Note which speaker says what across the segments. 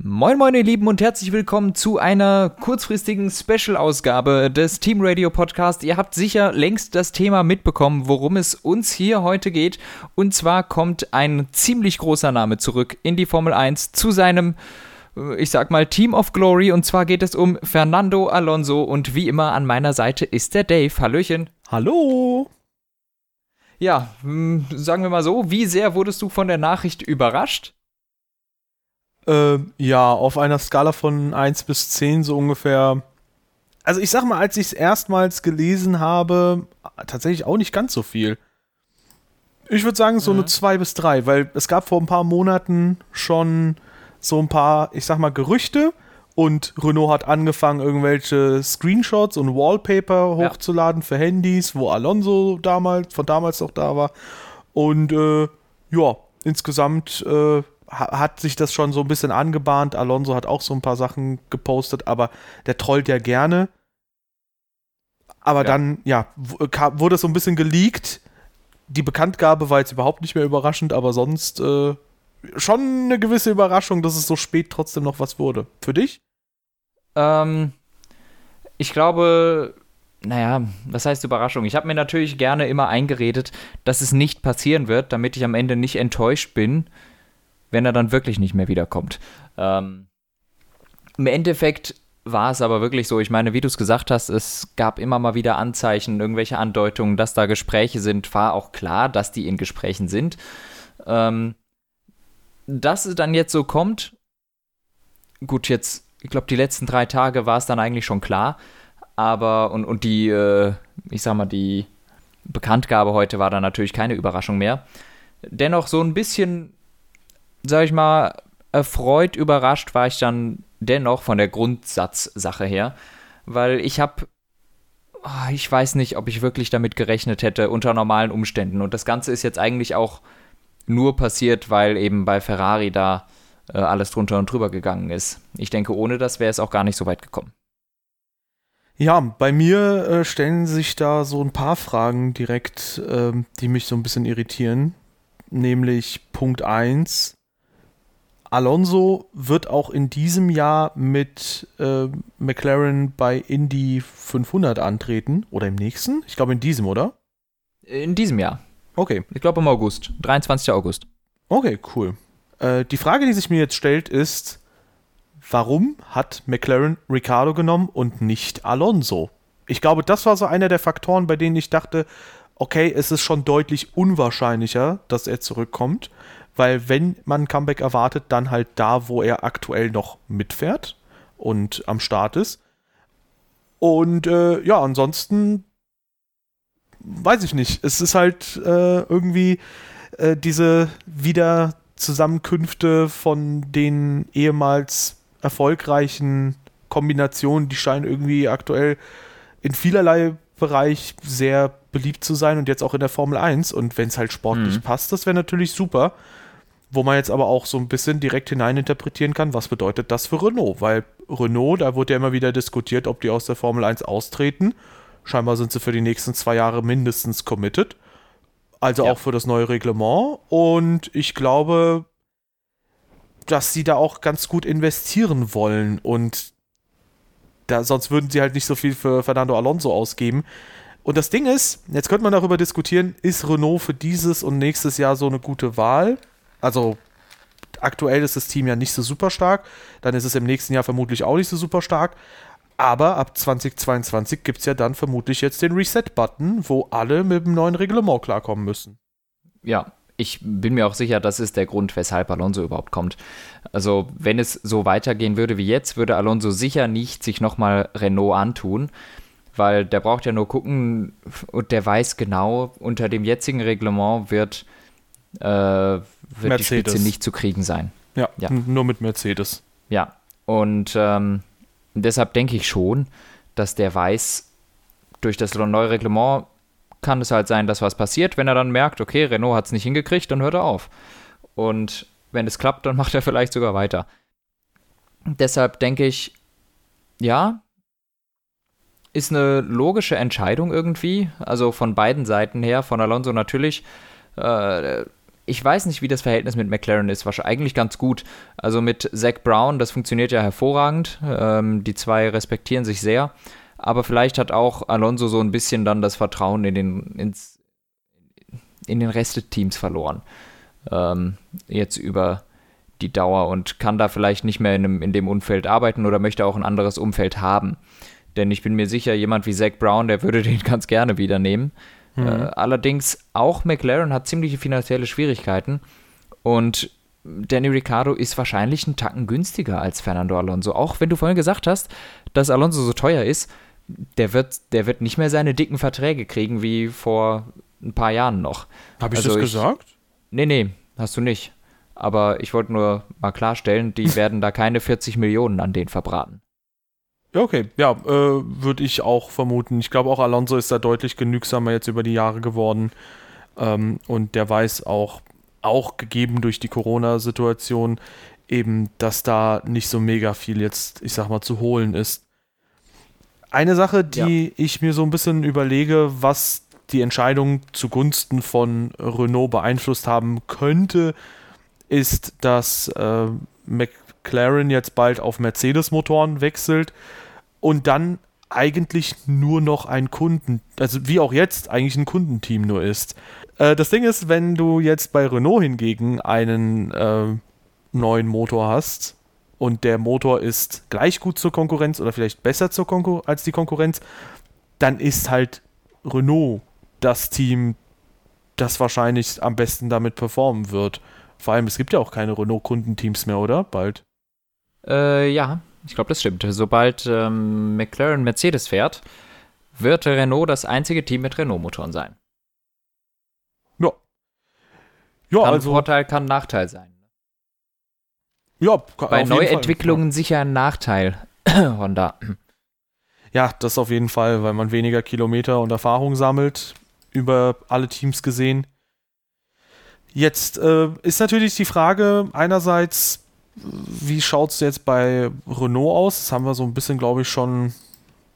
Speaker 1: Moin moin ihr Lieben und herzlich willkommen zu einer kurzfristigen Special-Ausgabe des Team Radio Podcast. Ihr habt sicher längst das Thema mitbekommen, worum es uns hier heute geht. Und zwar kommt ein ziemlich großer Name zurück in die Formel 1 zu seinem, äh, ich sag mal, Team of Glory. Und zwar geht es um Fernando Alonso und wie immer an meiner Seite ist der Dave. Hallöchen.
Speaker 2: Hallo.
Speaker 1: Ja, hm, sagen wir mal so, wie sehr wurdest du von der Nachricht überrascht?
Speaker 2: Äh, ja, auf einer Skala von 1 bis 10 so ungefähr. Also ich sag mal, als ich es erstmals gelesen habe, tatsächlich auch nicht ganz so viel. Ich würde sagen so mhm. eine 2 bis 3, weil es gab vor ein paar Monaten schon so ein paar, ich sag mal, Gerüchte und Renault hat angefangen, irgendwelche Screenshots und Wallpaper hochzuladen ja. für Handys, wo Alonso damals, von damals noch da war. Und äh, ja, insgesamt äh, hat sich das schon so ein bisschen angebahnt. Alonso hat auch so ein paar Sachen gepostet, aber der trollt ja gerne. Aber ja. dann, ja, wurde es so ein bisschen geleakt. Die Bekanntgabe war jetzt überhaupt nicht mehr überraschend, aber sonst äh, schon eine gewisse Überraschung, dass es so spät trotzdem noch was wurde. Für dich?
Speaker 1: Ähm, ich glaube, naja, was heißt Überraschung? Ich habe mir natürlich gerne immer eingeredet, dass es nicht passieren wird, damit ich am Ende nicht enttäuscht bin wenn er dann wirklich nicht mehr wiederkommt. Ähm, Im Endeffekt war es aber wirklich so, ich meine, wie du es gesagt hast, es gab immer mal wieder Anzeichen, irgendwelche Andeutungen, dass da Gespräche sind, war auch klar, dass die in Gesprächen sind. Ähm, dass es dann jetzt so kommt, gut, jetzt, ich glaube, die letzten drei Tage war es dann eigentlich schon klar, aber, und, und die, äh, ich sag mal, die Bekanntgabe heute war dann natürlich keine Überraschung mehr. Dennoch so ein bisschen sag ich mal, erfreut, überrascht war ich dann dennoch von der Grundsatzsache her, weil ich habe, oh, ich weiß nicht, ob ich wirklich damit gerechnet hätte unter normalen Umständen. Und das Ganze ist jetzt eigentlich auch nur passiert, weil eben bei Ferrari da äh, alles drunter und drüber gegangen ist. Ich denke, ohne das wäre es auch gar nicht so weit gekommen.
Speaker 2: Ja, bei mir äh, stellen sich da so ein paar Fragen direkt, äh, die mich so ein bisschen irritieren. Nämlich Punkt 1, Alonso wird auch in diesem Jahr mit äh, McLaren bei Indy 500 antreten. Oder im nächsten? Ich glaube in diesem, oder?
Speaker 1: In diesem Jahr.
Speaker 2: Okay.
Speaker 1: Ich glaube im August. 23. August.
Speaker 2: Okay, cool. Äh, die Frage, die sich mir jetzt stellt, ist, warum hat McLaren Ricardo genommen und nicht Alonso? Ich glaube, das war so einer der Faktoren, bei denen ich dachte, okay, es ist schon deutlich unwahrscheinlicher, dass er zurückkommt weil wenn man ein Comeback erwartet, dann halt da, wo er aktuell noch mitfährt und am Start ist. Und äh, ja, ansonsten weiß ich nicht. Es ist halt äh, irgendwie äh, diese Wiederzusammenkünfte von den ehemals erfolgreichen Kombinationen, die scheinen irgendwie aktuell in vielerlei Bereich sehr beliebt zu sein und jetzt auch in der Formel 1. Und wenn es halt sportlich mhm. passt, das wäre natürlich super. Wo man jetzt aber auch so ein bisschen direkt hineininterpretieren kann, was bedeutet das für Renault? Weil Renault, da wurde ja immer wieder diskutiert, ob die aus der Formel 1 austreten. Scheinbar sind sie für die nächsten zwei Jahre mindestens committed. Also ja. auch für das neue Reglement. Und ich glaube, dass sie da auch ganz gut investieren wollen. Und da, sonst würden sie halt nicht so viel für Fernando Alonso ausgeben. Und das Ding ist, jetzt könnte man darüber diskutieren, ist Renault für dieses und nächstes Jahr so eine gute Wahl? Also aktuell ist das Team ja nicht so super stark. Dann ist es im nächsten Jahr vermutlich auch nicht so super stark. Aber ab 2022 gibt es ja dann vermutlich jetzt den Reset-Button, wo alle mit dem neuen Reglement klarkommen müssen.
Speaker 1: Ja, ich bin mir auch sicher, das ist der Grund, weshalb Alonso überhaupt kommt. Also, wenn es so weitergehen würde wie jetzt, würde Alonso sicher nicht sich nochmal Renault antun, weil der braucht ja nur gucken und der weiß genau, unter dem jetzigen Reglement wird äh, wird Mercedes. die Spitze nicht zu kriegen sein.
Speaker 2: Ja, ja. nur mit Mercedes.
Speaker 1: Ja, und ähm, deshalb denke ich schon, dass der weiß, durch das neue Reglement kann es halt sein, dass was passiert. Wenn er dann merkt, okay, Renault hat es nicht hingekriegt, dann hört er auf. Und wenn es klappt, dann macht er vielleicht sogar weiter. Deshalb denke ich, ja, ist eine logische Entscheidung irgendwie. Also von beiden Seiten her, von Alonso natürlich. Äh, ich weiß nicht, wie das Verhältnis mit McLaren ist. Wahrscheinlich eigentlich ganz gut. Also mit Zach Brown, das funktioniert ja hervorragend. Ähm, die zwei respektieren sich sehr. Aber vielleicht hat auch Alonso so ein bisschen dann das Vertrauen in den, ins, in den Rest des Teams verloren. Ähm, jetzt über die Dauer und kann da vielleicht nicht mehr in, einem, in dem Umfeld arbeiten oder möchte auch ein anderes Umfeld haben. Denn ich bin mir sicher, jemand wie Zach Brown, der würde den ganz gerne wieder nehmen. Mhm. Äh, allerdings auch McLaren hat ziemliche finanzielle Schwierigkeiten und Danny Ricciardo ist wahrscheinlich einen Tacken günstiger als Fernando Alonso. Auch wenn du vorhin gesagt hast, dass Alonso so teuer ist, der wird, der wird nicht mehr seine dicken Verträge kriegen wie vor ein paar Jahren noch.
Speaker 2: Habe ich also das ich, gesagt?
Speaker 1: Nee, nee, hast du nicht. Aber ich wollte nur mal klarstellen, die werden da keine 40 Millionen an den verbraten.
Speaker 2: Ja, okay. Ja, äh, würde ich auch vermuten. Ich glaube auch Alonso ist da deutlich genügsamer jetzt über die Jahre geworden. Ähm, und der weiß auch, auch gegeben durch die Corona-Situation, eben, dass da nicht so mega viel jetzt, ich sag mal, zu holen ist. Eine Sache, die ja. ich mir so ein bisschen überlege, was die Entscheidung zugunsten von Renault beeinflusst haben könnte, ist, dass äh, McLaren jetzt bald auf Mercedes-Motoren wechselt und dann eigentlich nur noch ein Kunden, also wie auch jetzt eigentlich ein Kundenteam nur ist. Äh, das Ding ist, wenn du jetzt bei Renault hingegen einen äh, neuen Motor hast und der Motor ist gleich gut zur Konkurrenz oder vielleicht besser zur Konkur als die Konkurrenz, dann ist halt Renault das Team, das wahrscheinlich am besten damit performen wird. Vor allem, es gibt ja auch keine Renault-Kundenteams mehr, oder? Bald.
Speaker 1: Äh, ja, ich glaube, das stimmt. Sobald ähm, McLaren Mercedes fährt, wird Renault das einzige Team mit Renault-Motoren sein.
Speaker 2: Ja.
Speaker 1: Ja, kann also. Vorteil, kann Nachteil sein. Ja, Bei Neuentwicklungen sicher ein Nachteil, Honda.
Speaker 2: Ja, das auf jeden Fall, weil man weniger Kilometer und Erfahrung sammelt, über alle Teams gesehen. Jetzt äh, ist natürlich die Frage, einerseits, wie schaut es jetzt bei Renault aus? Das haben wir so ein bisschen, glaube ich, schon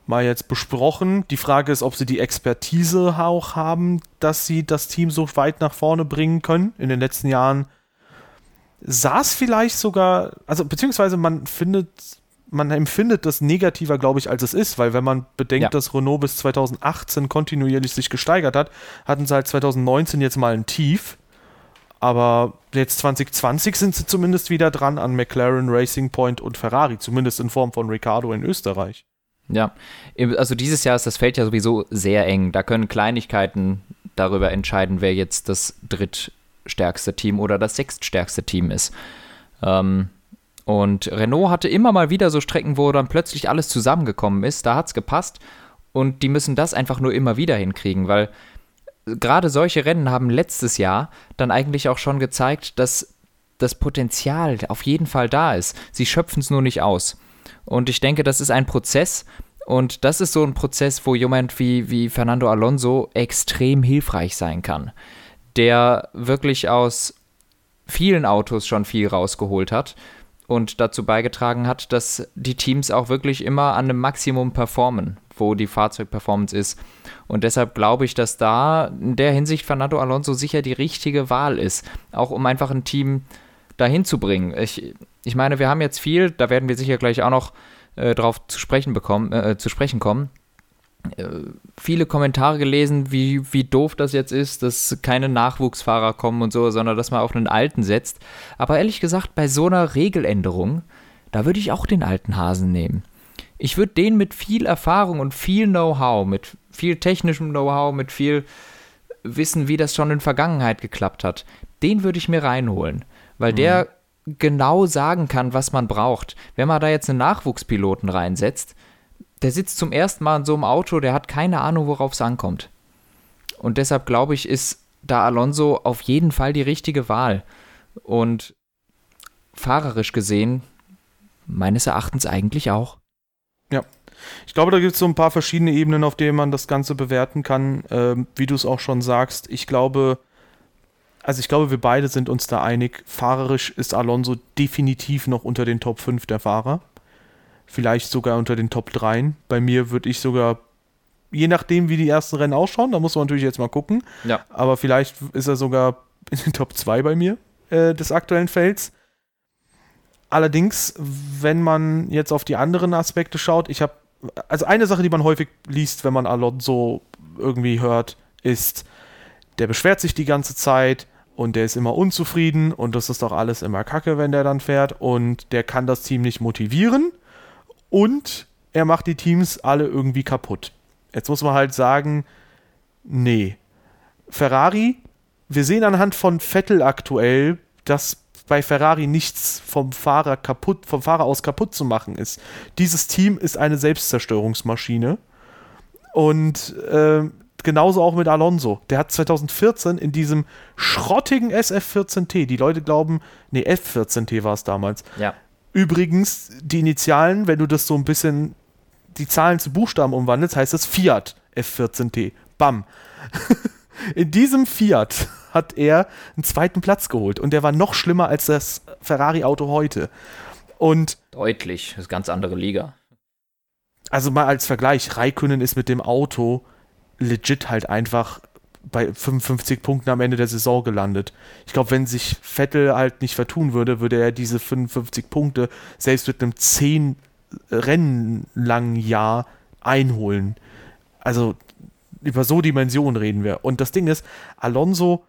Speaker 2: mal jetzt besprochen. Die Frage ist, ob sie die Expertise auch haben, dass sie das Team so weit nach vorne bringen können. In den letzten Jahren es vielleicht sogar, also beziehungsweise man findet, man empfindet das negativer, glaube ich, als es ist, weil wenn man bedenkt, ja. dass Renault bis 2018 kontinuierlich sich gesteigert hat, hatten sie halt 2019 jetzt mal ein Tief aber jetzt 2020 sind sie zumindest wieder dran an McLaren, Racing Point und Ferrari, zumindest in Form von Ricardo in Österreich.
Speaker 1: Ja, also dieses Jahr ist das Feld ja sowieso sehr eng. Da können Kleinigkeiten darüber entscheiden, wer jetzt das drittstärkste Team oder das sechststärkste Team ist. Ähm, und Renault hatte immer mal wieder so Strecken, wo dann plötzlich alles zusammengekommen ist. Da hat es gepasst. Und die müssen das einfach nur immer wieder hinkriegen, weil gerade solche Rennen haben letztes Jahr dann eigentlich auch schon gezeigt, dass das Potenzial auf jeden Fall da ist. Sie schöpfen es nur nicht aus. Und ich denke, das ist ein Prozess. Und das ist so ein Prozess, wo jemand wie, wie Fernando Alonso extrem hilfreich sein kann. Der wirklich aus vielen Autos schon viel rausgeholt hat und dazu beigetragen hat, dass die Teams auch wirklich immer an einem Maximum performen, wo die Fahrzeugperformance ist. Und deshalb glaube ich, dass da in der Hinsicht Fernando Alonso sicher die richtige Wahl ist, auch um einfach ein Team dahin zu bringen. Ich, ich meine, wir haben jetzt viel, da werden wir sicher gleich auch noch äh, drauf zu sprechen bekommen, äh, zu sprechen kommen. Äh, viele Kommentare gelesen, wie, wie doof das jetzt ist, dass keine Nachwuchsfahrer kommen und so, sondern dass man auf einen alten setzt. Aber ehrlich gesagt, bei so einer Regeländerung, da würde ich auch den alten Hasen nehmen. Ich würde den mit viel Erfahrung und viel Know-how, mit viel technischem Know-how, mit viel Wissen, wie das schon in Vergangenheit geklappt hat, den würde ich mir reinholen, weil mhm. der genau sagen kann, was man braucht. Wenn man da jetzt einen Nachwuchspiloten reinsetzt, der sitzt zum ersten Mal in so einem Auto, der hat keine Ahnung, worauf es ankommt. Und deshalb glaube ich, ist da Alonso auf jeden Fall die richtige Wahl. Und fahrerisch gesehen, meines Erachtens eigentlich auch.
Speaker 2: Ja. Ich glaube, da gibt es so ein paar verschiedene Ebenen, auf denen man das Ganze bewerten kann. Ähm, wie du es auch schon sagst, ich glaube, also ich glaube, wir beide sind uns da einig. Fahrerisch ist Alonso definitiv noch unter den Top 5 der Fahrer. Vielleicht sogar unter den Top 3. Bei mir würde ich sogar, je nachdem, wie die ersten Rennen ausschauen, da muss man natürlich jetzt mal gucken. Ja. Aber vielleicht ist er sogar in den Top 2 bei mir äh, des aktuellen Felds. Allerdings, wenn man jetzt auf die anderen Aspekte schaut, ich habe, also eine Sache, die man häufig liest, wenn man Alonso irgendwie hört, ist, der beschwert sich die ganze Zeit und der ist immer unzufrieden und das ist doch alles immer kacke, wenn der dann fährt und der kann das Team nicht motivieren und er macht die Teams alle irgendwie kaputt. Jetzt muss man halt sagen, nee. Ferrari, wir sehen anhand von Vettel aktuell, dass bei Ferrari nichts vom Fahrer kaputt, vom Fahrer aus kaputt zu machen ist. Dieses Team ist eine Selbstzerstörungsmaschine. Und äh, genauso auch mit Alonso. Der hat 2014 in diesem schrottigen SF14T, die Leute glauben, nee, F14T war es damals.
Speaker 1: Ja.
Speaker 2: Übrigens, die Initialen, wenn du das so ein bisschen die Zahlen zu Buchstaben umwandelst, heißt es Fiat F14T. Bam. In diesem Fiat hat er einen zweiten Platz geholt und der war noch schlimmer als das Ferrari-Auto heute. Und
Speaker 1: Deutlich, das ist ganz andere Liga.
Speaker 2: Also mal als Vergleich, Raikönnen ist mit dem Auto legit halt einfach bei 55 Punkten am Ende der Saison gelandet. Ich glaube, wenn sich Vettel halt nicht vertun würde, würde er diese 55 Punkte selbst mit einem 10 Rennen langen Jahr einholen. Also über so Dimensionen reden wir. Und das Ding ist, Alonso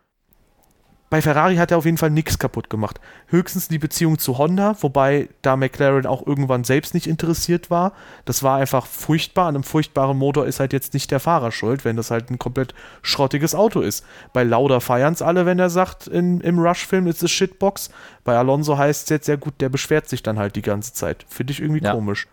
Speaker 2: bei Ferrari hat er auf jeden Fall nichts kaputt gemacht. Höchstens die Beziehung zu Honda, wobei da McLaren auch irgendwann selbst nicht interessiert war. Das war einfach furchtbar. An einem furchtbaren Motor ist halt jetzt nicht der Fahrer schuld, wenn das halt ein komplett schrottiges Auto ist. Bei Lauda feiern es alle, wenn er sagt, in, im Rush-Film ist es Shitbox. Bei Alonso heißt es jetzt sehr gut, der beschwert sich dann halt die ganze Zeit. Finde ich irgendwie ja. komisch.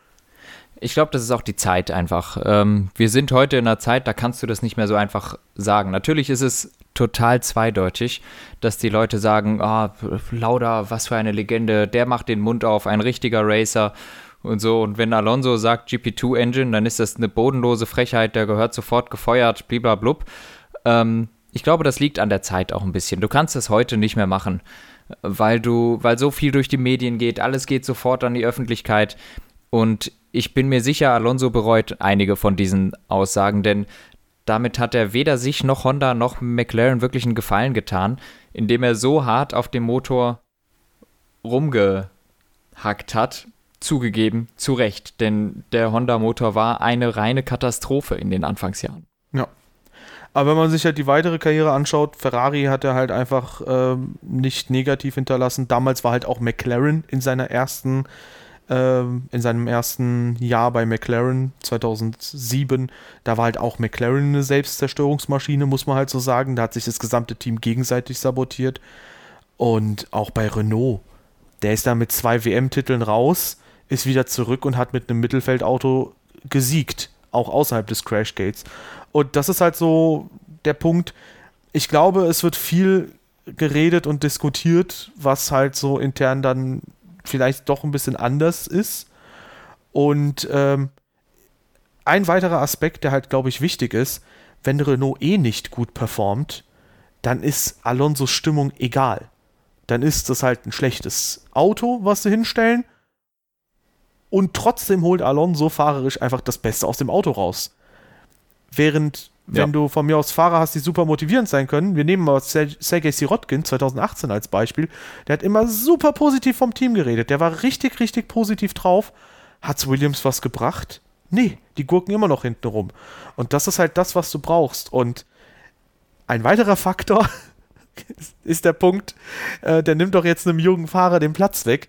Speaker 1: Ich glaube, das ist auch die Zeit einfach. Ähm, wir sind heute in einer Zeit, da kannst du das nicht mehr so einfach sagen. Natürlich ist es total zweideutig, dass die Leute sagen, ah, Lauda, was für eine Legende, der macht den Mund auf, ein richtiger Racer und so. Und wenn Alonso sagt GP2 Engine, dann ist das eine bodenlose Frechheit, der gehört sofort gefeuert, bliblablub. Ähm, ich glaube, das liegt an der Zeit auch ein bisschen. Du kannst es heute nicht mehr machen, weil du, weil so viel durch die Medien geht, alles geht sofort an die Öffentlichkeit. Und ich bin mir sicher, Alonso bereut einige von diesen Aussagen, denn damit hat er weder sich noch Honda noch McLaren wirklich einen Gefallen getan, indem er so hart auf dem Motor rumgehackt hat. Zugegeben, zu Recht, denn der Honda-Motor war eine reine Katastrophe in den Anfangsjahren.
Speaker 2: Ja. Aber wenn man sich halt die weitere Karriere anschaut, Ferrari hat er halt einfach ähm, nicht negativ hinterlassen. Damals war halt auch McLaren in seiner ersten ähm, in seinem ersten Jahr bei McLaren 2007, da war halt auch McLaren eine Selbstzerstörungsmaschine, muss man halt so sagen. Da hat sich das gesamte Team gegenseitig sabotiert. Und auch bei Renault, der ist da mit zwei WM-Titeln raus, ist wieder zurück und hat mit einem Mittelfeldauto gesiegt, auch außerhalb des Crashgates. Und das ist halt so der Punkt. Ich glaube, es wird viel geredet und diskutiert, was halt so intern dann vielleicht doch ein bisschen anders ist. Und ähm, ein weiterer Aspekt, der halt, glaube ich, wichtig ist, wenn Renault eh nicht gut performt, dann ist Alonsos Stimmung egal. Dann ist das halt ein schlechtes Auto, was sie hinstellen. Und trotzdem holt Alonso fahrerisch einfach das Beste aus dem Auto raus. Während wenn ja. du von mir aus Fahrer hast, die super motivierend sein können. Wir nehmen mal Sergei Sirotkin 2018 als Beispiel. Der hat immer super positiv vom Team geredet. Der war richtig, richtig positiv drauf. Hat's Williams was gebracht? Nee, die gurken immer noch hinten rum. Und das ist halt das, was du brauchst. Und ein weiterer Faktor ist der Punkt, äh, der nimmt doch jetzt einem jungen Fahrer den Platz weg.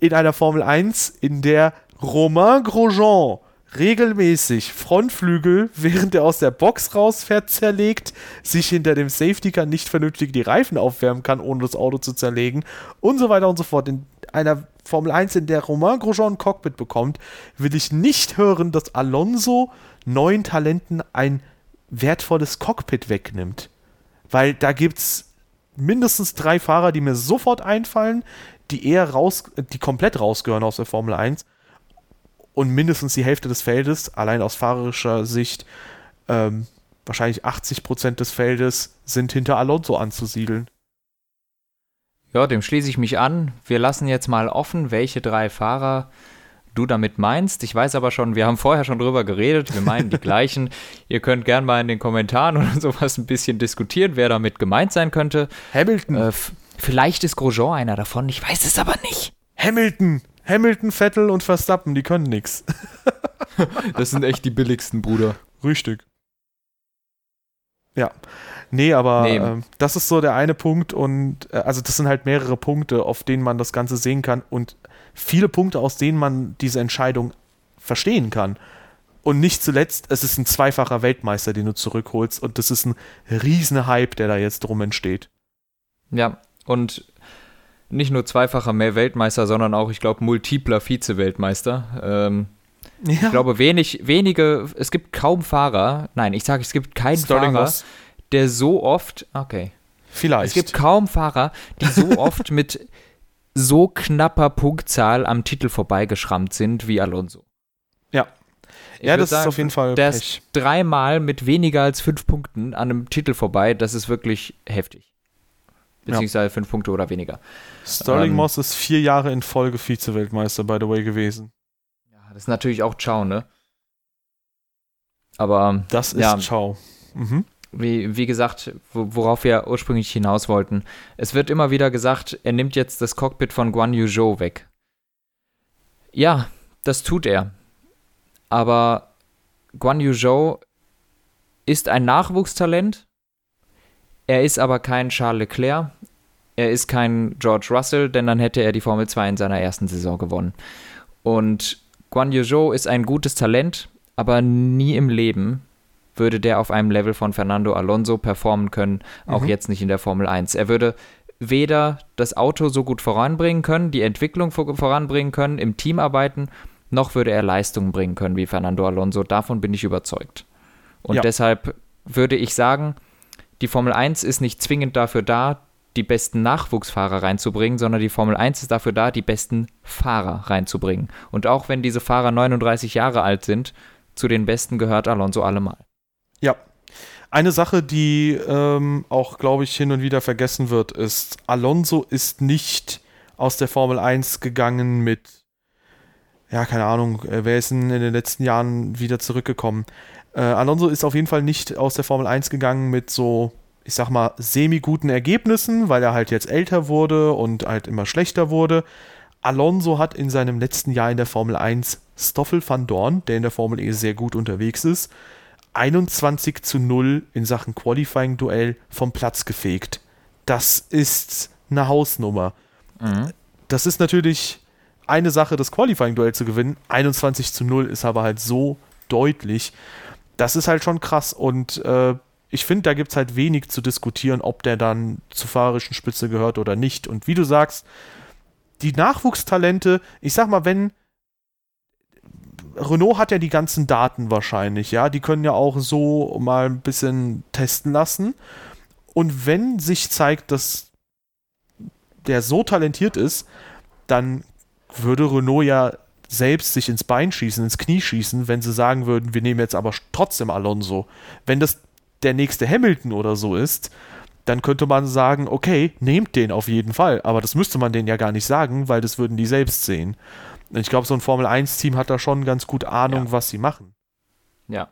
Speaker 2: In einer Formel 1, in der Romain Grosjean regelmäßig Frontflügel, während er aus der Box rausfährt, zerlegt, sich hinter dem Safety Car nicht vernünftig die Reifen aufwärmen kann, ohne das Auto zu zerlegen und so weiter und so fort. In einer Formel 1, in der Romain Grosjean ein Cockpit bekommt, will ich nicht hören, dass Alonso neuen Talenten ein wertvolles Cockpit wegnimmt. Weil da gibt es mindestens drei Fahrer, die mir sofort einfallen, die eher raus, die komplett rausgehören aus der Formel 1 und mindestens die Hälfte des Feldes, allein aus fahrerischer Sicht, ähm, wahrscheinlich 80 Prozent des Feldes sind hinter Alonso anzusiedeln.
Speaker 1: Ja, dem schließe ich mich an. Wir lassen jetzt mal offen, welche drei Fahrer du damit meinst. Ich weiß aber schon, wir haben vorher schon drüber geredet, wir meinen die gleichen. Ihr könnt gerne mal in den Kommentaren oder sowas ein bisschen diskutieren, wer damit gemeint sein könnte.
Speaker 2: Hamilton.
Speaker 1: Äh, vielleicht ist Grosjean einer davon, ich weiß es aber nicht.
Speaker 2: Hamilton. Hamilton, Vettel und Verstappen, die können nix.
Speaker 1: das sind echt die billigsten, Bruder.
Speaker 2: Richtig. Ja. Nee, aber
Speaker 1: Nee.
Speaker 2: Äh, das ist so der eine Punkt und äh, also das sind halt mehrere Punkte, auf denen man das Ganze sehen kann und viele Punkte, aus denen man diese Entscheidung verstehen kann. Und nicht zuletzt, es ist ein zweifacher Weltmeister, den du zurückholst und das ist ein riesen Hype, der da jetzt drum entsteht.
Speaker 1: Ja, und nicht nur zweifacher mehr Weltmeister, sondern auch, ich glaube, multipler Vize-Weltmeister. Ähm,
Speaker 2: Ja,
Speaker 1: Ich glaube, wenig, wenige, es gibt kaum Fahrer, nein, ich sage, es gibt keinen
Speaker 2: Sterling
Speaker 1: Fahrer,
Speaker 2: Moss.
Speaker 1: der so oft, okay,
Speaker 2: Vielleicht.
Speaker 1: es gibt kaum Fahrer, die so oft mit so knapper Punktzahl am Titel vorbeigeschrammt sind wie Alonso.
Speaker 2: Ja.
Speaker 1: Ich
Speaker 2: ja, das
Speaker 1: sagen,
Speaker 2: ist auf jeden Fall
Speaker 1: Der
Speaker 2: Pech.
Speaker 1: ist dreimal mit weniger als fünf Punkten an einem Titel vorbei, das ist wirklich heftig. Beziehungsweise fünf Punkte oder weniger.
Speaker 2: Sterling
Speaker 1: ähm,
Speaker 2: Moss ist vier Jahre in Folge Vize-Weltmeister, by the way, gewesen.
Speaker 1: Ja, das ist natürlich auch Ciao, ne? Aber
Speaker 2: Das ist
Speaker 1: Ja.
Speaker 2: Ciao. Mhm.
Speaker 1: wie, wie gesagt, wo- worauf wir ursprünglich hinaus wollten, es wird immer wieder gesagt, er nimmt jetzt das Cockpit von Guan Yu Zhou weg. Ja, das tut er. Aber Guan Yu Zhou ist ein Nachwuchstalent. Er ist aber kein Charles Leclerc. Er ist kein George Russell, denn dann hätte er die Formel 2 in seiner ersten Saison gewonnen. Und Guan Yu Zhou ist ein gutes Talent, aber nie im Leben würde der auf einem Level von Fernando Alonso performen können, auch
Speaker 2: Mhm.
Speaker 1: jetzt nicht in der Formel 1. Er würde weder das Auto so gut voranbringen können, die Entwicklung vor- voranbringen können, im Team arbeiten, noch würde er Leistungen bringen können wie Fernando Alonso. Davon bin ich überzeugt. Und
Speaker 2: Ja.
Speaker 1: deshalb würde ich sagen, die Formel 1 ist nicht zwingend dafür da, die besten Nachwuchsfahrer reinzubringen, sondern die Formel 1 ist dafür da, die besten Fahrer reinzubringen. Und auch wenn diese Fahrer 39 Jahre alt sind, zu den besten gehört Alonso allemal.
Speaker 2: Ja. Eine Sache, die ähm, auch, glaube ich, hin und wieder vergessen wird, ist, Alonso ist nicht aus der Formel 1 gegangen mit, ja, keine Ahnung, äh, wer ist denn in den letzten Jahren wieder zurückgekommen? Äh, Alonso ist auf jeden Fall nicht aus der Formel 1 gegangen mit so, ich sag mal, semi-guten Ergebnissen, weil er halt jetzt älter wurde und halt immer schlechter wurde. Alonso hat in seinem letzten Jahr in der Formel 1 Stoffel van Dorn, der in der Formel E sehr gut unterwegs ist, 21 zu 0 in Sachen Qualifying-Duell vom Platz gefegt. Das ist eine Hausnummer. Das ist natürlich eine Sache, das Qualifying-Duell zu gewinnen. 21 zu 0 ist aber halt so deutlich. Das ist halt schon krass und äh, ich finde, da gibt es halt wenig zu diskutieren, ob der dann zur fahrerischen Spitze gehört oder nicht. Und wie du sagst, die Nachwuchstalente, ich sag mal, wenn Renault hat ja die ganzen Daten wahrscheinlich, ja, die können ja auch so mal ein bisschen testen lassen. Und wenn sich zeigt, dass der so talentiert ist, dann würde Renault ja selbst sich ins Bein schießen, ins Knie schießen, wenn sie sagen würden, wir nehmen jetzt aber trotzdem Alonso. Wenn das der nächste Hamilton oder so ist, dann könnte man sagen, okay, nehmt den auf jeden Fall. Aber das müsste man denen ja gar nicht sagen, weil das würden die selbst sehen. Ich glaube, so ein Formel-1-Team hat da schon ganz gut Ahnung,
Speaker 1: Ja.
Speaker 2: was sie machen.
Speaker 1: Ja.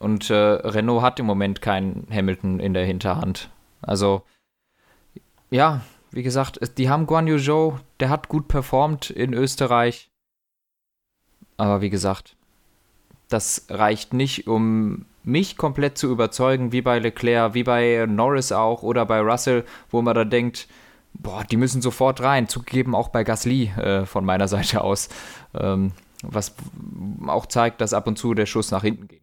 Speaker 1: Und äh, Renault hat im Moment keinen Hamilton in der Hinterhand. Also, ja, wie gesagt, es- die haben Guan Yu Zhou, der hat gut performt in Österreich. Aber wie gesagt, das reicht nicht, um mich komplett zu überzeugen, wie bei Leclerc, wie bei Norris auch oder bei Russell, wo man da denkt, boah, die müssen sofort rein. Zugegeben auch bei Gasly äh, von meiner Seite aus. Ähm, was auch zeigt, dass ab und zu der Schuss nach hinten geht.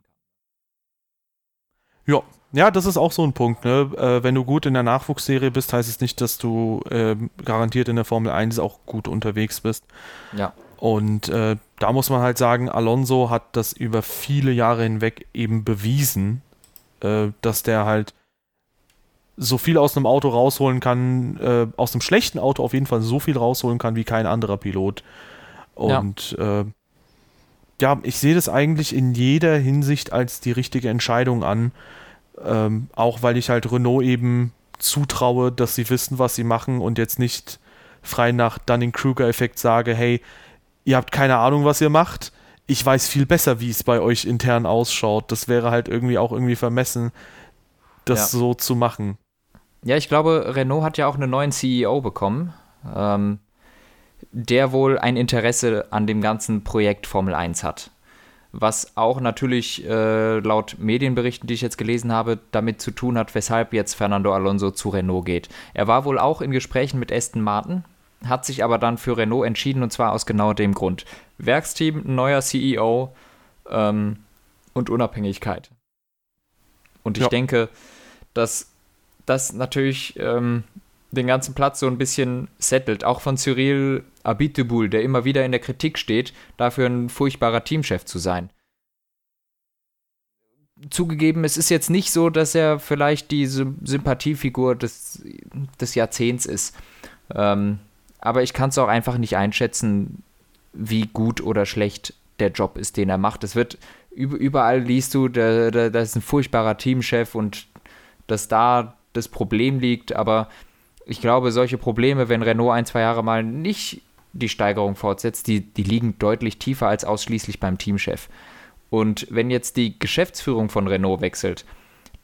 Speaker 2: Ja. Ja, das ist auch so ein Punkt. Ne? Äh, wenn du gut in der Nachwuchsserie bist, heißt es nicht, dass du ähm, garantiert in der Formel 1 auch gut unterwegs bist.
Speaker 1: Ja.
Speaker 2: Und äh, da muss man halt sagen, Alonso hat das über viele Jahre hinweg eben bewiesen, äh, dass der halt so viel aus einem Auto rausholen kann, äh, aus einem schlechten Auto auf jeden Fall so viel rausholen kann wie kein anderer Pilot. Und ja, ja ich sehe das eigentlich in jeder Hinsicht als die richtige Entscheidung an. Ähm, auch weil ich halt Renault eben zutraue, dass sie wissen, was sie machen und jetzt nicht frei nach Dunning-Kruger-Effekt sage, hey, ihr habt keine Ahnung, was ihr macht. Ich weiß viel besser, wie es bei euch intern ausschaut. Das wäre halt irgendwie auch irgendwie vermessen, das ja. so zu machen.
Speaker 1: Ja, ich glaube, Renault hat ja auch einen neuen CEO bekommen, ähm, der wohl ein Interesse an dem ganzen Projekt Formel 1 hat. Was auch natürlich äh, laut Medienberichten, die ich jetzt gelesen habe, damit zu tun hat, weshalb jetzt Fernando Alonso zu Renault geht. Er war wohl auch in Gesprächen mit Aston Martin, hat sich aber dann für Renault entschieden und zwar aus genau dem Grund. Werksteam, neuer CEO ähm, und Unabhängigkeit. Und ich ja. denke, dass das natürlich ähm, den ganzen Platz so ein bisschen settelt. Auch von Cyril Abiteboul, der immer wieder in der Kritik steht, dafür ein furchtbarer Teamchef zu sein. Zugegeben, es ist jetzt nicht so, dass er vielleicht die Sympathiefigur des, des Jahrzehnts ist. Ähm, aber ich kann es auch einfach nicht einschätzen, wie gut oder schlecht der Job ist, den er macht. Es wird überall liest du, da, da, da ist ein furchtbarer Teamchef und dass da das Problem liegt, aber ich glaube, solche Probleme, wenn Renault ein, zwei Jahre mal nicht die Steigerung fortsetzt, die, die liegen deutlich tiefer als ausschließlich beim Teamchef. Und wenn jetzt die Geschäftsführung von Renault wechselt,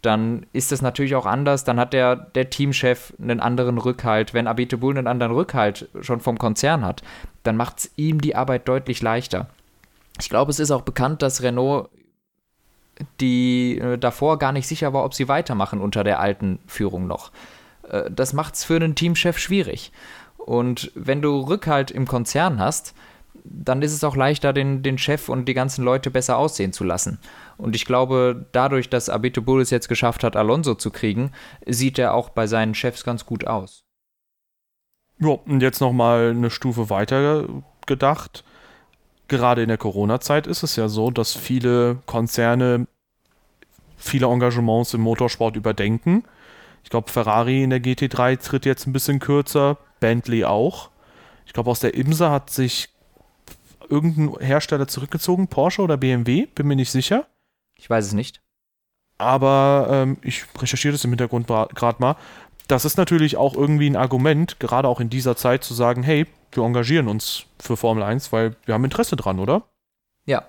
Speaker 1: dann ist das natürlich auch anders. Dann hat der, der Teamchef einen anderen Rückhalt. Wenn Abite Bull einen anderen Rückhalt schon vom Konzern hat, dann macht es ihm die Arbeit deutlich leichter. Ich glaube, es ist auch bekannt, dass Renault die äh, davor gar nicht sicher war, ob sie weitermachen unter der alten Führung noch. Äh, das macht es für einen Teamchef schwierig. Und wenn du Rückhalt im Konzern hast, dann ist es auch leichter, den, den Chef und die ganzen Leute besser aussehen zu lassen. Und ich glaube, dadurch, dass Abito Bullis jetzt geschafft hat, Alonso zu kriegen, sieht er auch bei seinen Chefs ganz gut aus.
Speaker 2: Ja, und jetzt nochmal eine Stufe weiter gedacht. Gerade in der Corona-Zeit ist es ja so, dass viele Konzerne viele Engagements im Motorsport überdenken ich glaube, Ferrari in der GT3 tritt jetzt ein bisschen kürzer, Bentley auch. Ich glaube, aus der IMSA hat sich irgendein Hersteller zurückgezogen, Porsche oder BMW, bin mir nicht sicher.
Speaker 1: Ich weiß es nicht.
Speaker 2: Aber ähm, ich recherchiere das im Hintergrund gerade mal. Das ist natürlich auch irgendwie ein Argument, gerade auch in dieser Zeit zu sagen, hey, wir engagieren uns für Formel 1, weil wir haben Interesse dran, oder?
Speaker 1: Ja,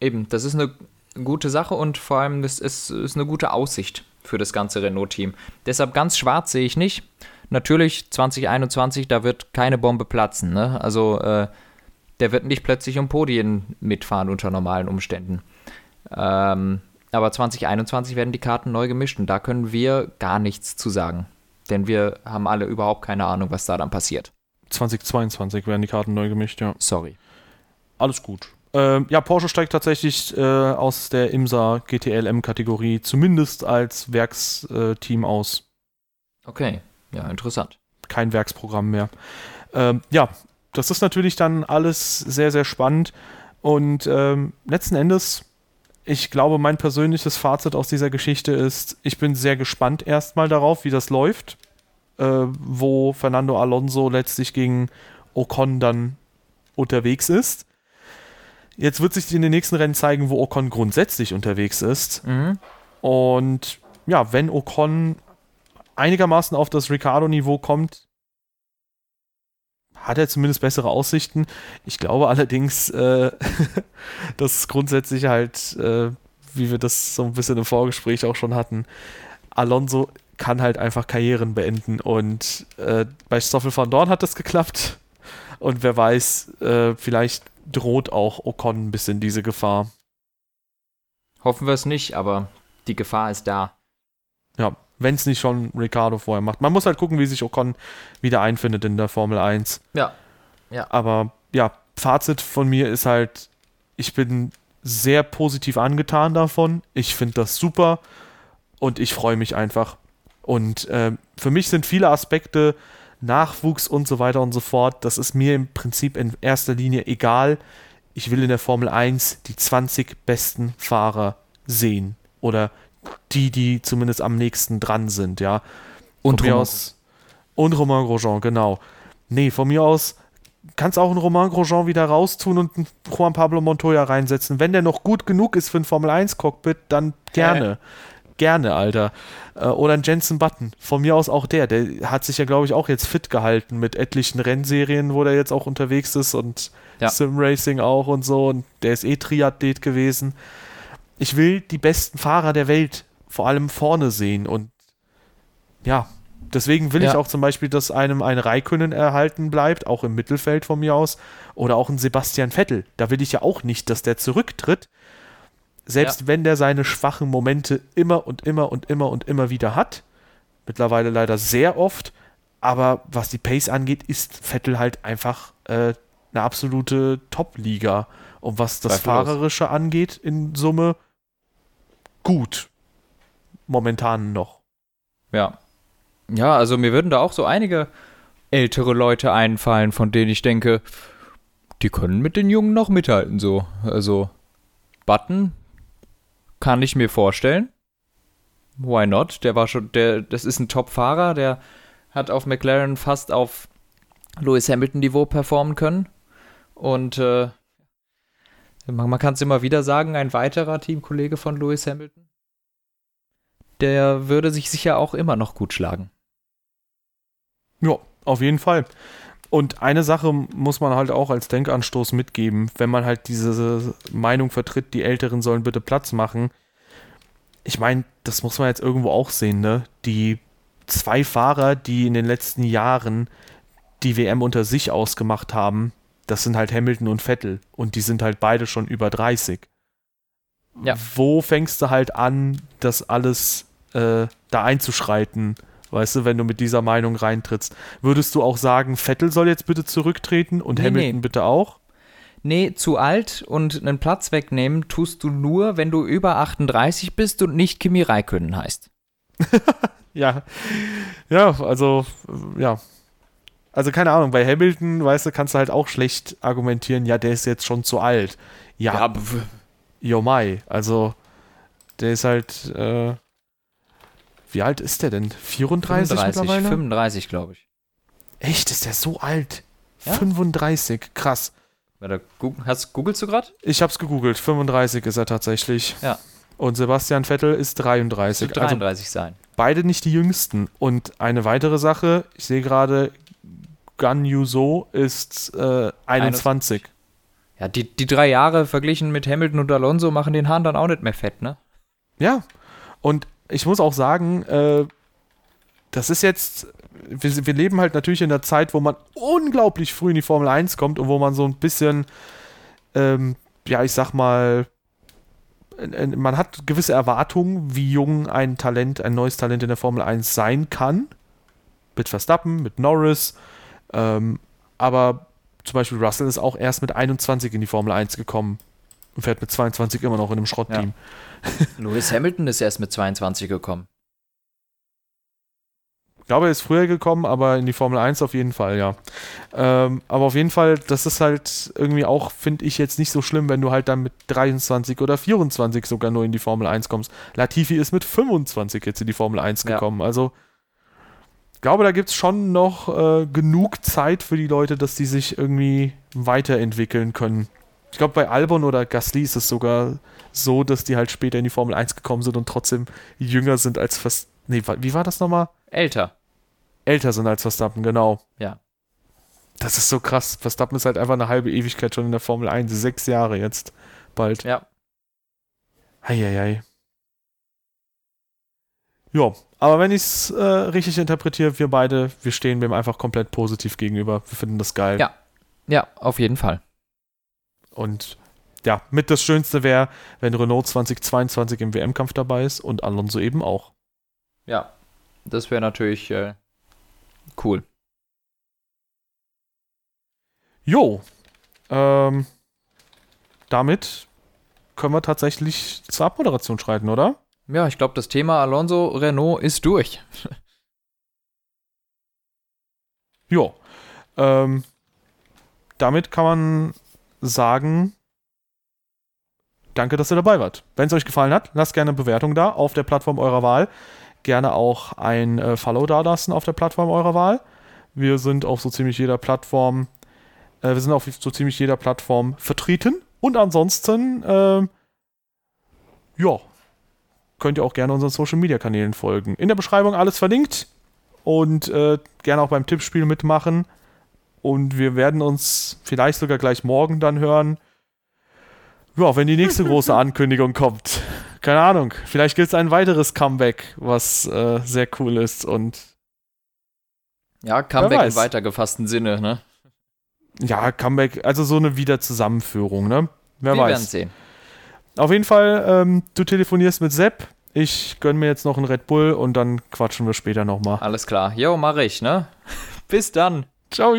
Speaker 1: eben. Das ist eine gute Sache und vor allem das ist, ist eine gute Aussicht für das ganze Renault-Team. Deshalb ganz schwarz sehe ich nicht. Natürlich 2021, da wird keine Bombe platzen. Ne? Also äh, der wird nicht plötzlich um Podien mitfahren unter normalen Umständen. Ähm, aber 2021 werden die Karten neu gemischt und da können wir gar nichts zu sagen. Denn wir haben alle überhaupt keine Ahnung, was da dann passiert.
Speaker 2: 2022 werden die Karten neu gemischt, ja.
Speaker 1: Sorry.
Speaker 2: Alles gut. Ähm, ja, Porsche steigt tatsächlich äh, aus der IMSA GTLM-Kategorie zumindest als Werksteam aus.
Speaker 1: Okay, ja, interessant.
Speaker 2: Kein Werksprogramm mehr. Ähm, ja, das ist natürlich dann alles sehr, sehr spannend. Und ähm, letzten Endes, ich glaube, mein persönliches Fazit aus dieser Geschichte ist, ich bin sehr gespannt erstmal darauf, wie das läuft. Äh, wo Fernando Alonso letztlich gegen Ocon dann unterwegs ist. Jetzt wird sich in den nächsten Rennen zeigen, wo Ocon grundsätzlich unterwegs ist. Mhm. Und ja, wenn Ocon einigermaßen auf das Ricardo-Niveau kommt, hat er zumindest bessere Aussichten. Ich glaube allerdings, äh, dass grundsätzlich halt, äh, wie wir das so ein bisschen im Vorgespräch auch schon hatten, Alonso kann halt einfach Karrieren beenden. Und äh, bei Stoffel van Dorn hat das geklappt. Und wer weiß, äh, vielleicht droht auch Ocon ein bisschen diese Gefahr.
Speaker 1: Hoffen wir es nicht, aber die Gefahr ist da.
Speaker 2: Ja, wenn es nicht schon Ricardo vorher macht. Man muss halt gucken, wie sich Ocon wieder einfindet in der Formel 1.
Speaker 1: Ja. ja.
Speaker 2: Aber ja, Fazit von mir ist halt, ich bin sehr positiv angetan davon. Ich finde das super und ich freue mich einfach. Und äh, für mich sind viele Aspekte Nachwuchs und so weiter und so fort, das ist mir im Prinzip in erster Linie egal. Ich will in der Formel 1 die 20 besten Fahrer sehen. Oder die, die zumindest am nächsten dran sind, ja. Und von mir aus. Und Romain Grosjean, genau. Nee, von mir aus kannst auch einen Romain Grosjean wieder raustun und einen Juan Pablo Montoya reinsetzen. Wenn der noch gut genug ist für ein Formel 1 Cockpit, dann gerne. Gerne, Alter. Äh, oder ein Jensen Button. Von mir aus auch der. Der hat sich ja, glaube ich, auch jetzt fit gehalten mit etlichen Rennserien, wo der jetzt auch unterwegs ist und ja. Sim-Racing auch und so. Und der ist eh Triathlet gewesen. Ich will die besten Fahrer der Welt vor allem vorne sehen und ja, deswegen will ja. ich auch zum Beispiel, dass einem ein Raikönnen erhalten bleibt, auch im Mittelfeld von mir aus, oder auch ein Sebastian Vettel. Da will ich ja auch nicht, dass der zurücktritt, selbst ja. wenn der seine schwachen Momente immer und immer und immer und immer wieder hat, mittlerweile leider sehr oft, aber was die Pace angeht, ist Vettel halt einfach äh, eine absolute Top-Liga. Und was das Fahrerische angeht, in Summe gut. Momentan noch.
Speaker 1: Ja. Ja, also mir würden da auch so einige ältere Leute einfallen, von denen ich denke, die können mit den Jungen noch mithalten, so. Also, Button kann ich mir vorstellen. Why not? Der war schon, der, das ist ein Top-Fahrer, der hat auf McLaren fast auf Lewis Hamilton-Niveau performen können. Und äh, man, man kann es immer wieder sagen, ein weiterer Teamkollege von Lewis Hamilton, der würde sich sicher auch immer noch gut schlagen.
Speaker 2: Ja, auf jeden Fall. Und eine Sache muss man halt auch als Denkanstoß mitgeben, wenn man halt diese Meinung vertritt, die Älteren sollen bitte Platz machen. Ich meine, das muss man jetzt irgendwo auch sehen, ne? Die zwei Fahrer, die in den letzten Jahren die WM unter sich ausgemacht haben, das sind halt Hamilton und Vettel. Und die sind halt beide schon über 30. Ja. Wo fängst du halt an, das alles äh, da einzuschreiten? Weißt du, wenn du mit dieser Meinung reintrittst. Würdest du auch sagen, Vettel soll jetzt bitte zurücktreten und nee, Hamilton nee. bitte auch?
Speaker 1: Nee, zu alt und einen Platz wegnehmen tust du nur, wenn du über 38 bist und nicht Kimi Räikkönen heißt.
Speaker 2: ja. Ja, also, ja. Also, keine Ahnung, bei Hamilton, weißt du, kannst du halt auch schlecht argumentieren, ja, der ist jetzt schon zu alt. Ja. ja Jo Mai. Also, der ist halt, äh, wie alt ist der denn? 34
Speaker 1: 35, mittlerweile? 35, glaube ich.
Speaker 2: Echt? Ist der so alt? Ja? 35, krass.
Speaker 1: Hast, googelst du gerade?
Speaker 2: Ich hab's gegoogelt. 35 ist er tatsächlich.
Speaker 1: Ja.
Speaker 2: Und Sebastian Vettel ist 33.
Speaker 1: Wird 33 also sein.
Speaker 2: Beide nicht die jüngsten. Und eine weitere Sache, ich sehe gerade, Gun Yuso ist äh, 21.
Speaker 1: Ja, die, die drei Jahre verglichen mit Hamilton und Alonso machen den Hahn dann auch nicht mehr fett, ne?
Speaker 2: Ja. Und ich muss auch sagen, äh, das ist jetzt, wir, wir, leben halt natürlich in der Zeit, wo man unglaublich früh in die Formel 1 kommt und wo man so ein bisschen, ähm, ja, ich sag mal, man hat gewisse Erwartungen, wie jung ein Talent, ein neues Talent in der Formel 1 sein kann. Mit Verstappen, mit Norris. Ähm, aber zum Beispiel Russell ist auch erst mit 21 in die Formel 1 gekommen und fährt mit 22 immer noch in einem Schrottteam. Ja.
Speaker 1: Lewis Hamilton ist erst mit 22 gekommen.
Speaker 2: Ich glaube, er ist früher gekommen, aber in die Formel 1 auf jeden Fall, ja. Ähm, aber auf jeden Fall, das ist halt irgendwie auch, finde ich, jetzt nicht so schlimm, wenn du halt dann mit 23 oder 24 sogar nur in die Formel 1 kommst. Latifi ist mit 25 jetzt in die Formel 1 gekommen. Ja. Also, ich glaube, da gibt es schon noch äh, genug Zeit für die Leute, dass die sich irgendwie weiterentwickeln können. Ich glaube, bei Albon oder Gasly ist es sogar so, dass die halt später in die Formel 1 gekommen sind und trotzdem jünger sind als fast. Nee, wie war das nochmal?
Speaker 1: Älter.
Speaker 2: Älter sind als Verstappen, genau.
Speaker 1: Ja.
Speaker 2: Das ist so krass. Verstappen ist halt einfach eine halbe Ewigkeit schon in der Formel 1. Sechs Jahre jetzt. Bald.
Speaker 1: Ja.
Speaker 2: Eieiei. Ja, aber wenn ich es äh, richtig interpretiere, wir beide, wir stehen dem einfach komplett positiv gegenüber. Wir finden das geil.
Speaker 1: Ja. Ja, auf jeden Fall.
Speaker 2: Und ja, mit das Schönste wäre, wenn Renault 2022 im WM-Kampf dabei ist und Alonso eben auch.
Speaker 1: Ja, das wäre natürlich äh, cool.
Speaker 2: Jo, ähm, damit können wir tatsächlich zur Abmoderation schreiten, oder?
Speaker 1: Ja, ich glaube, das Thema Alonso Renault ist durch.
Speaker 2: jo, ähm, damit kann man sagen, danke, dass ihr dabei wart. Wenn es euch gefallen hat, lasst gerne eine Bewertung da auf der Plattform eurer Wahl. Gerne auch ein äh, Follow da lassen auf der Plattform eurer Wahl. Wir sind auf so ziemlich jeder Plattform, äh, wir sind auf so ziemlich jeder Plattform vertreten. Und ansonsten, äh, ja, könnt ihr auch gerne unseren Social Media Kanälen folgen. In der Beschreibung alles verlinkt und äh, gerne auch beim Tippspiel mitmachen. Und wir werden uns vielleicht sogar gleich morgen dann hören. Ja, wenn die nächste große Ankündigung kommt. Keine Ahnung. Vielleicht gibt es ein weiteres Comeback, was äh, sehr cool ist und.
Speaker 1: Ja, Comeback im weitergefassten Sinne, ne?
Speaker 2: Ja, Comeback, also so eine Wiederzusammenführung, ne? Wer
Speaker 1: wir
Speaker 2: weiß.
Speaker 1: werden sehen.
Speaker 2: Auf jeden Fall, ähm, du telefonierst mit Sepp. Ich gönn mir jetzt noch einen Red Bull und dann quatschen wir später nochmal.
Speaker 1: Alles klar. Jo, mach ich, ne? Bis dann.
Speaker 2: Ciao.